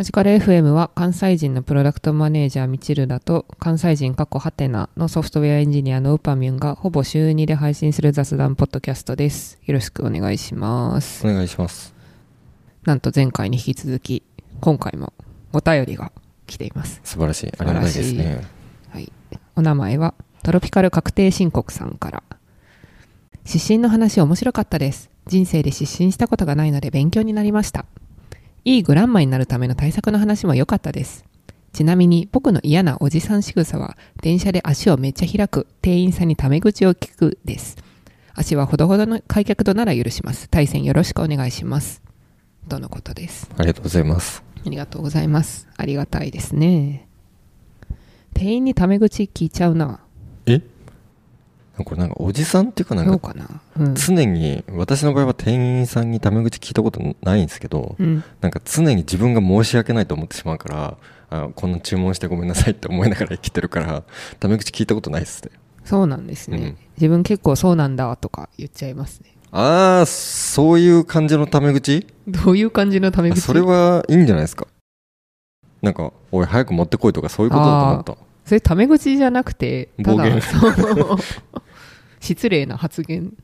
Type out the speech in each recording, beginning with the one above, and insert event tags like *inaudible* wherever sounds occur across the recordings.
マジカル FM は関西人のプロダクトマネージャーミチルダと関西人過去ハテナのソフトウェアエンジニアのウパミュンがほぼ週2で配信する雑談ポッドキャストです。よろしくお願いします。お願いします。なんと前回に引き続き、今回もお便りが来ています。素晴らしい。ありがたいですね。はい。お名前はトロピカル確定申告さんから。失神の話面白かったです。人生で失神したことがないので勉強になりました。いいグランマになるための対策の話も良かったです。ちなみに僕の嫌なおじさん仕草は電車で足をめっちゃ開く店員さんにタメ口を聞くです。足はほどほどの開脚度なら許します。対戦よろしくお願いします。とのことです。ありがとうございます。ありがとうございます。ありがたいですね。店員にタメ口聞いちゃうな。え？これなんかおじさんっていうかなんか。常に私の場合は店員さんにタメ口聞いたことないんですけど、うん、なんか常に自分が申し訳ないと思ってしまうからあこんな注文してごめんなさいって思いながら生きてるからタメ口聞いたことないっすねそうなんですね、うん。自分結構そうなんだとか言っちゃいますね。ああそういう感じのタメ口？どういう感じのタメ口？あそれはいいんじゃないですか。なんか「おい早く持ってこい」とかそういうことだと思った。それタメ口じゃなくて、暴言。そう失礼な発言。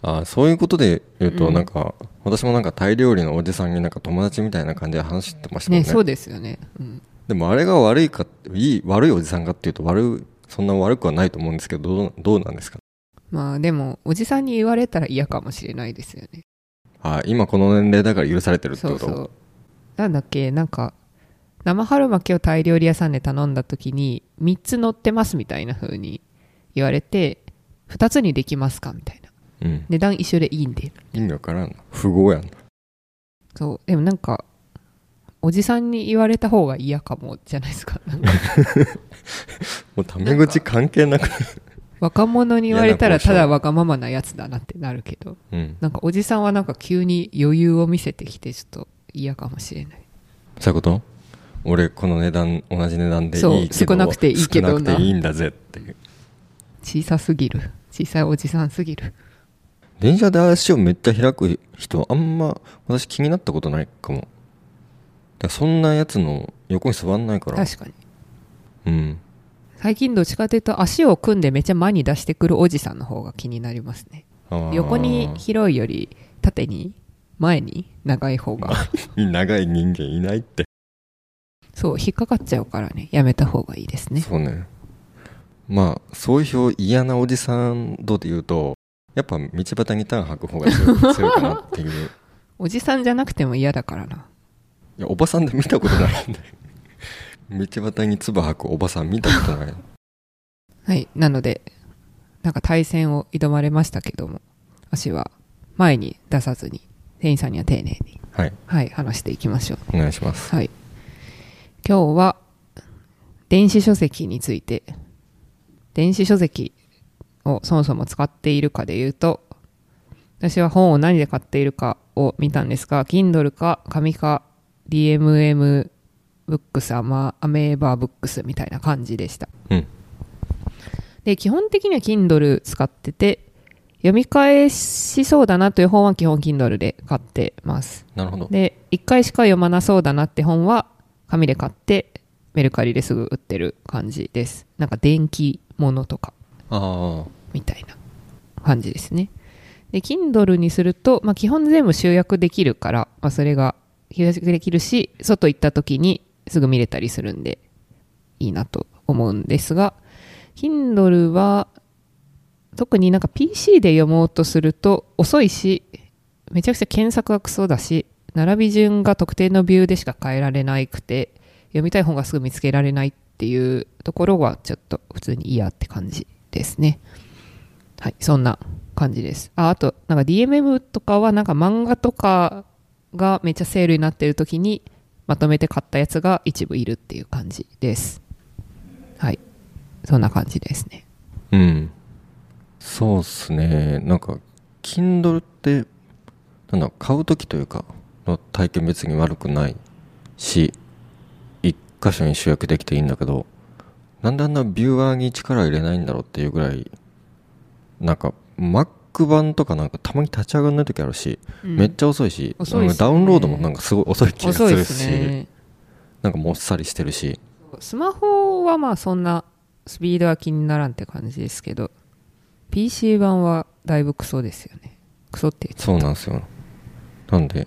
ああそういうことで言うと、うんなんか私もなんかタイ料理のおじさんになんか友達みたいな感じで話してましたもんねね、そうですよね。うん。でもあれが悪いかいい悪いおじさんかっていうと悪いそんな悪くはないと思うんですけどどうどうなんですか？まあでも、おじさんに言われたら嫌かもしれないですよね。ああ今この年齢だから許されてるってこと？そうそう。なんだっけ、なんか、生春巻きをタイ料理屋さんで頼んだ時に、3つ乗ってますみたいな風に言われて、2つにできますか？みたいな。うん値段一緒でいいんで。意味わからんな富豪やんそう。でもなんか、おじさんに言われた方が嫌かも、じゃないですか？*laughs* なんかもうタメ口関係なく若者に言われたらただわがままなやつだなってなるけど、うんなんかおじさんはなんか急に余裕を見せてきて、ちょっと嫌かもしれない。そういうこと？俺この値段同じ値段でいいけど少なくていいけどな少なくていいんだぜっていう小さすぎる。小さいおじさんすぎる。電車で足をめっちゃ開く人あんま私気になったことないかも。だそんなやつの横に座んないから。確かに。うん。最近どっちかというと足を組んでめっちゃ前に出してくるおじさんの方が気になりますね。横に広いより縦に前に長い方が。*laughs* 長い人間いないって。そう引っかかっちゃうからね。やめた方がいいですね。そうねまあそういう嫌なおじさん度で言うとやっぱ道端にターン吐く方が強い強いかなっていう。*laughs* おじさんじゃなくても嫌だからな。いやおばさんで見たことないんで。*laughs* 道端に唾吐くおばさん見たことない。はいなのでなんか対戦を挑まれましたけども足は前に出さずに店員さんには丁寧にはい。はい話していきましょう。お願いします。はい。今日は、電子書籍について、電子書籍をそもそも使っているかで言うと、私は本を何で買っているかを見たんですが、Kindle か紙か DMM ブックス、アマアメーバーブックスみたいな感じでした。うんで、基本的には Kindle 使ってて、読み返しそうだなという本は基本 Kindle で買ってます。なるほどで1回しか読まなそうだなって本は紙で買ってメルカリですぐ売ってる感じですなんか電気物とか。みたいな感じですね。で Kindle にすると、まあ、基本全部集約できるから、まあ、それが集約できるし外行った時にすぐ見れたりするんでいいなと思うんですが Kindle は特になんか PC で読もうとすると遅いしめちゃくちゃ検索がクソだし並び順が特定のビューでしか変えられなくて読みたい本がすぐ見つけられないっていうところはちょっと普通に嫌って感じですね。はいそんな感じです。ああとなんか DMM とかはなんか漫画とかがめっちゃセールになってる時にまとめて買ったやつが一部いるっていう感じです。はいそんな感じですね。うん。そうっすね。なんか Kindle ってなんだ買う時というかの体験別に悪くないし箇所に集約できていいんだけどなんであんなビューアーに力入れないんだろうっていうぐらいなんか Mac 版とかなんかたまに立ち上がらない時あるし、うん。めっちゃ遅いし遅いね。ダウンロードもなんかすごい遅い気がするしすね。なんかもっさりしてるし。スマホはまあそんなスピードは気にならんって感じですけど PC 版はだいぶクソですよね。クソってそうなんですよ。なんで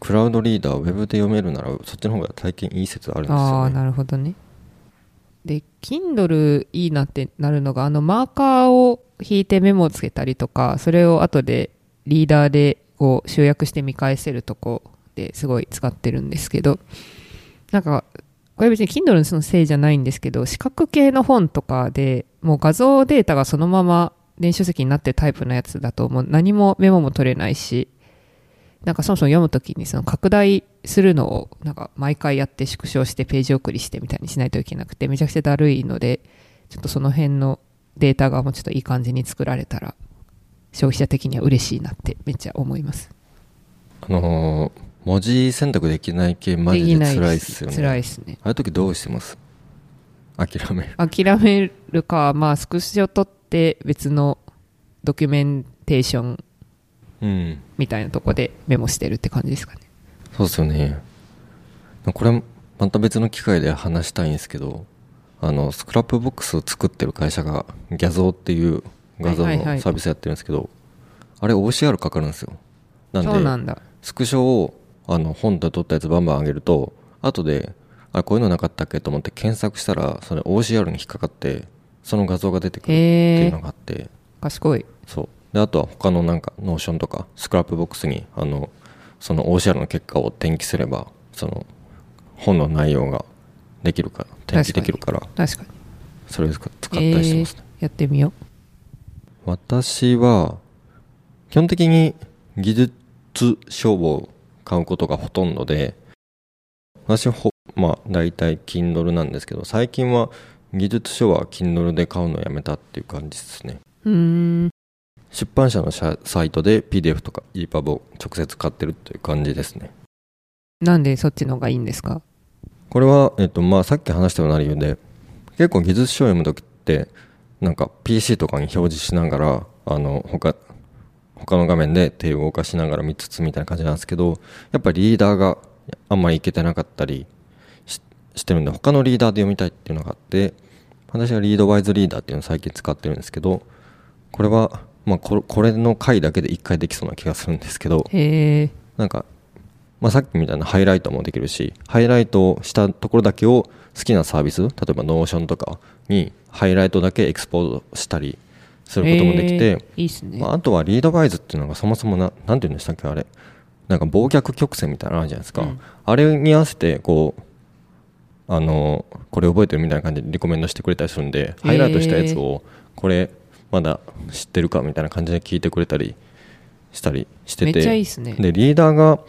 クラウドリーダーウェブで読めるならそっちの方が体験いい説あるんですああなるほどね。で Kindle いいなってなるのがあのマーカーを引いてメモをつけたりとかそれを後でリーダーでこう集約して見返せるとこですごい使ってるんですけどなんかこれ別に Kindle のそのせいじゃないんですけど視覚系の本とかでもう画像データがそのまま電子書籍になってるタイプのやつだともう何もメモも取れないしなんかそもそも読むときにその拡大するのをなんか毎回やって縮小してページ送りしてみたいにしないといけなくてめちゃくちゃだるいのでちょっとその辺のデータがもうちょっといい感じに作られたら消費者的には嬉しいなってめっちゃ思います。あのー文字選択できない系マジで辛いっすよね辛いっすね。ああいう時どうしてます？諦める諦めるか、まあスクショ取って別のドキュメンテーションうん。みたいなとこでメモしてるって感じですかね。そうですよね。これまた別の機会で話したいんですけどあの Scrapbox を作ってる会社が Gyazo っていう画像のサービスやってるんですけど、あれ OCR かかるんですよ。なんで。スクショをあの本で撮ったやつバンバン上げると後であこういうのなかったっけと思って検索したらそれ OCR に引っかかってその画像が出てくるっていうのがあって。賢い。そうであとは他のなんか Notion とか Scrapbox にあのその OCR の結果を転記すればその本の内容ができるから転記できるから確かに。それを使ったりしてますね、えーやってみよ私は基本的に技術書を買うことがほとんどで私ほまあ大体 Kindle なんですけど最近は技術書は Kindle で買うのをやめたっていう感じですねう。ん。出版社の社サイトで PDF とか EPUB を直接買ってるという感じですね。なんでそっちの方がいいんですか？これは、えっとまあ、さっき話したような理由で結構技術書を読む時ってなんか PC とかに表示しながらあの他他の画面で手を動かしながら見つつみたいな感じなんですけどやっぱりリーダーがあんまりいけてなかったりししてるんで他のリーダーで読みたいっていうのがあって私はリードワイズリーダーっていうのを最近使ってるんですけどこれは、まあ、これこれの回だけで1回できそうな気がするんですけど。なんか、まあ、さっきみたいなハイライトもできるしハイライトをしたところだけを好きなサービス例えば Notion とかにハイライトだけエクスポートしたりすることもできて、いいね。まあ、あとは Readwise っていうのがそもそもななんて言うんでしたっけあれ。なんか忘却曲線みたいなのあるじゃないですか、うん。あれに合わせてこうあのこれ覚えてるみたいな感じでリコメンドしてくれたりするんでハイライトしたやつをこれまだ知ってるかみたいな感じで聞いてくれたりしたりしてて。めっちゃいいっすね。でリーダーが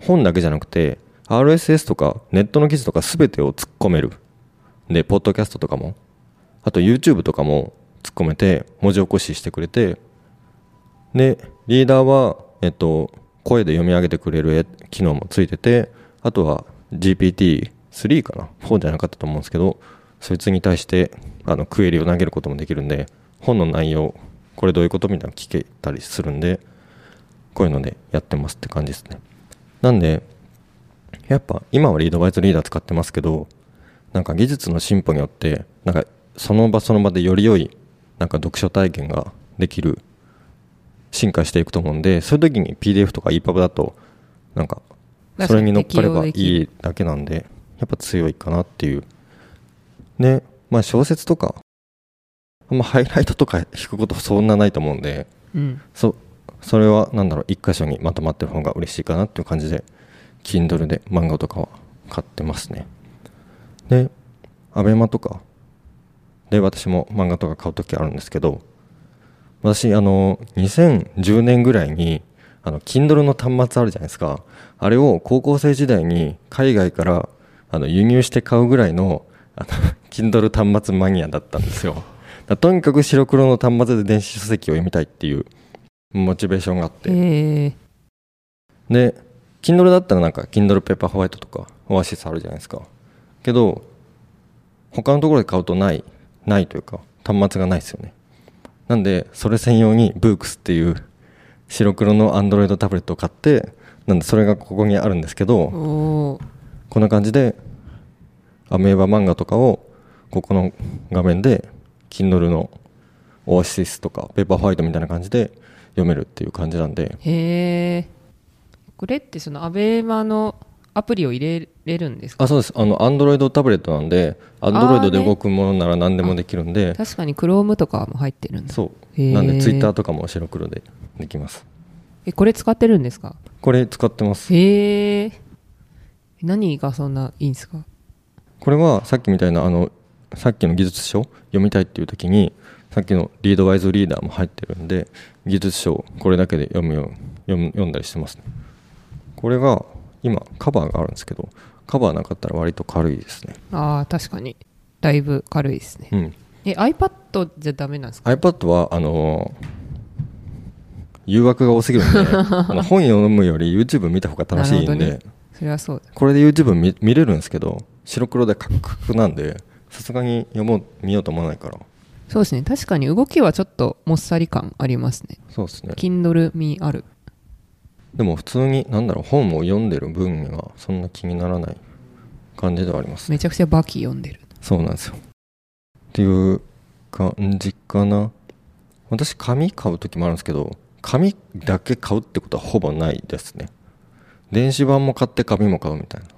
本だけじゃなくて RSS とかネットの記事とか全てを突っ込める。でポッドキャストとかも。あと YouTube とかも突っ込めて文字起こししてくれて。でリーダーは、えっと、声で読み上げてくれる機能もついててあとは GPT3 かな？4じゃなかったと思うんですけどそいつに対してあのクエリを投げることもできるんで本の内容これどういうことみたいなの聞けたりするんでこういうのでやってますって感じですね。なんでやっぱ今はリードバイズリーダー使ってますけどなんか技術の進歩によってなんかその場その場でより良いなんか読書体験ができる進化していくと思うんでそういう時に PDF とか EPUB だとなんかそれに乗っかればいいだけなんでやっぱ強いかなっていう。でまあ小説とかまハイライトとか引くことそんなないと思うんでうん。そそれはなんだろう一箇所にまとまってる方が嬉しいかなっていう感じで Kindle で漫画とかは買ってますね。で ABEMA とかで私も漫画とか買う時あるんですけど私あの2010年ぐらいにあの Kindle の端末あるじゃないですか。あれを高校生時代に海外からあの輸入して買うぐらいのあの Kindle 端末マニアだったんですよとにかく白黒の端末で電子書籍を読みたいっていうモチベーションがあって。へえ。で Kindle だったらなんか Kindle ペーパーホワイトとかオアシスあるじゃないですか。けど他のところで買うとないないというか端末がないですよね。なんでそれ専用にブークスっていう白黒の Android タブレットを買ってなんでそれがここにあるんですけどこんな感じでアメーバ漫画とかをここの画面で Kindle のオアシスとかペーパーホワイトみたいな感じで読めるっていう感じなんで。へえこれってそのアベマのアプリを入れれるんですか？あそうです。あの Android タブレットなんで Android で動くものなら何でもできるんで、確かに Chrome とかも入ってるんだ。そう。なんで Twitter とかも白黒でできます。えこれ使ってるんですか？これ使ってます。へえ何がそんないいんですか？これはさっきみたいなあのさっきの技術書読みたいっていう時にさっきのリードワイズリーダーも入ってるんで技術書をこれだけで読むよう読む読んだりしてますね。これが今カバーがあるんですけどカバーなかったら割と軽いですね。ああ確かに。だいぶ軽いですね。うん。え iPad じゃダメなんですか？iPad はあの誘惑が多すぎるんで *laughs* 本読むより YouTube 見た方が楽しいんで、ね。それはそうだ。これで YouTube 見見れるんですけど白黒でカクカクなんでさすがに読もう見ようと思わないから。そうですね。確かに動きはちょっともっさり感ありますね。そうですね。Kindle 味ある。でも普通に何だろう本を読んでる分にはそんな気にならない感じではありますめちゃくちゃバキ読んでる。そうなんですよ。っていう感じかな。私紙買う時もあるんですけど紙だけ買うってことはほぼないですね。電子版も買って紙も買うみたいな。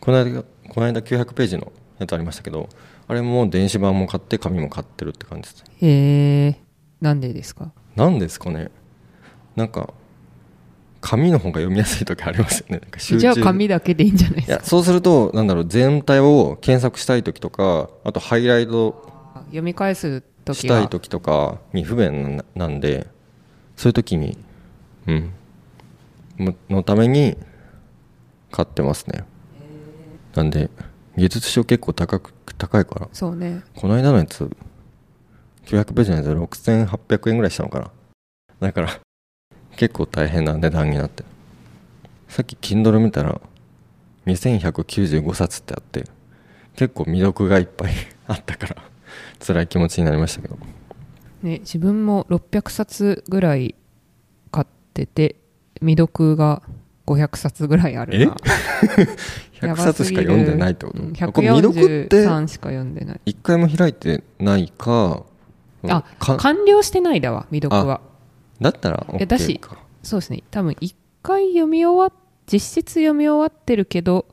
この間この間900ページのやつありましたけどあれも電子版も買って紙も買ってるって感じですね。へえ。なんでですか？なんですかね。なんか紙の方が読みやすい時ありますよね。なんか集中。じゃあ紙だけでいいんじゃないですか？いやそうするとなんだろう全体を検索したい時とかあとハイライト読み返す時は？したい時とかに不便ななんでそういう時にうん。むのために買ってますね。なんで技術書結構高く高いから。そうね。この間のやつ900ページのやつ6800円ぐらいしたのかな。だから結構大変な値段になって。るさっき Kindle 見たら2195冊ってあって結構未読がいっぱい *laughs* あったから辛い気持ちになりましたけど。ね自分も600冊ぐらい買ってて未読が500冊ぐらいあるな。100 *laughs* 冊しか読んでないってこと？うんこれ未読って？143しか読んでない。一回も開いてないか？あか完了してないだわ未読は。だったらいやだ OK しか。そうですね。多分1回読み終わっ実質読み終わってるけど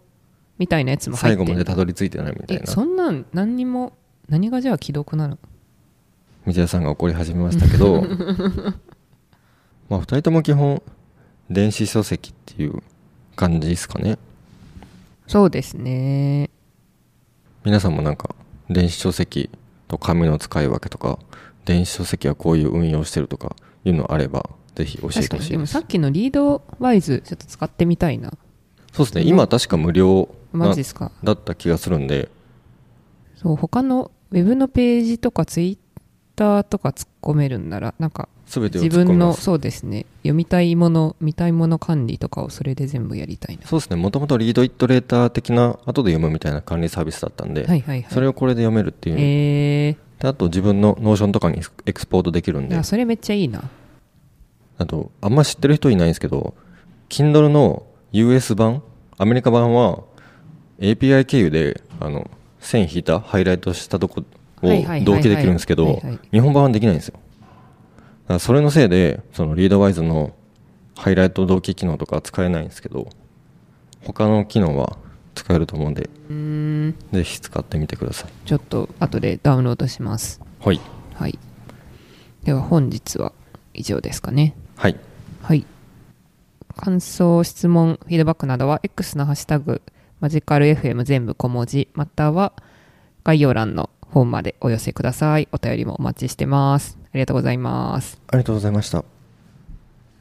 みたいなやつも入ってる。最後までたどり着いてないみたいえなそんなん何にも何がじゃあ既読なの？道枝さんが怒り始めましたけど。*laughs* まあ2人とも基本電子書籍っていう感じですかね。そうですね。皆さんもなんか電子書籍と紙の使い分けとか電子書籍はこういう運用してるとかいうのあればぜひ教えてほしいです。さっきのリードワイズちょっと使ってみたいな。そうですね。今確か無料なマジですか。だった気がするんで。そう他のウェブのページとかツイッターとか突っ込めるんならなんか自分のそうですね。読みたいもの見たいもの管理とかをそれで全部やりたいな。そうですね。もともと Read It Later 的な後で読むみたいな管理サービスだったんで、はいはいはい。それをこれで読めるっていう、えであと自分の Notion とかにエクスポートできるんー、で。あそれめっちゃいいな。あとあんま知ってる人いないんですけど Kindle の US 版アメリカ版は API 経由であの線引いたハイライトしたとこを同期できるんですけど日本版はできないんですよ。それのせいでその Readwise のハイライト同期機能とか使えないんですけど他の機能は使えると思うんでぜひ使ってみてください。ちょっと後でダウンロードします。はい。はい。では本日は以上ですかね。はい。はい。感想質問フィードバックなどは X のハッシュタグマジカル FM 全部小文字または概要欄の本までお寄せください。お便りもお待ちしてます。ありがとうございます。ありがとうございました。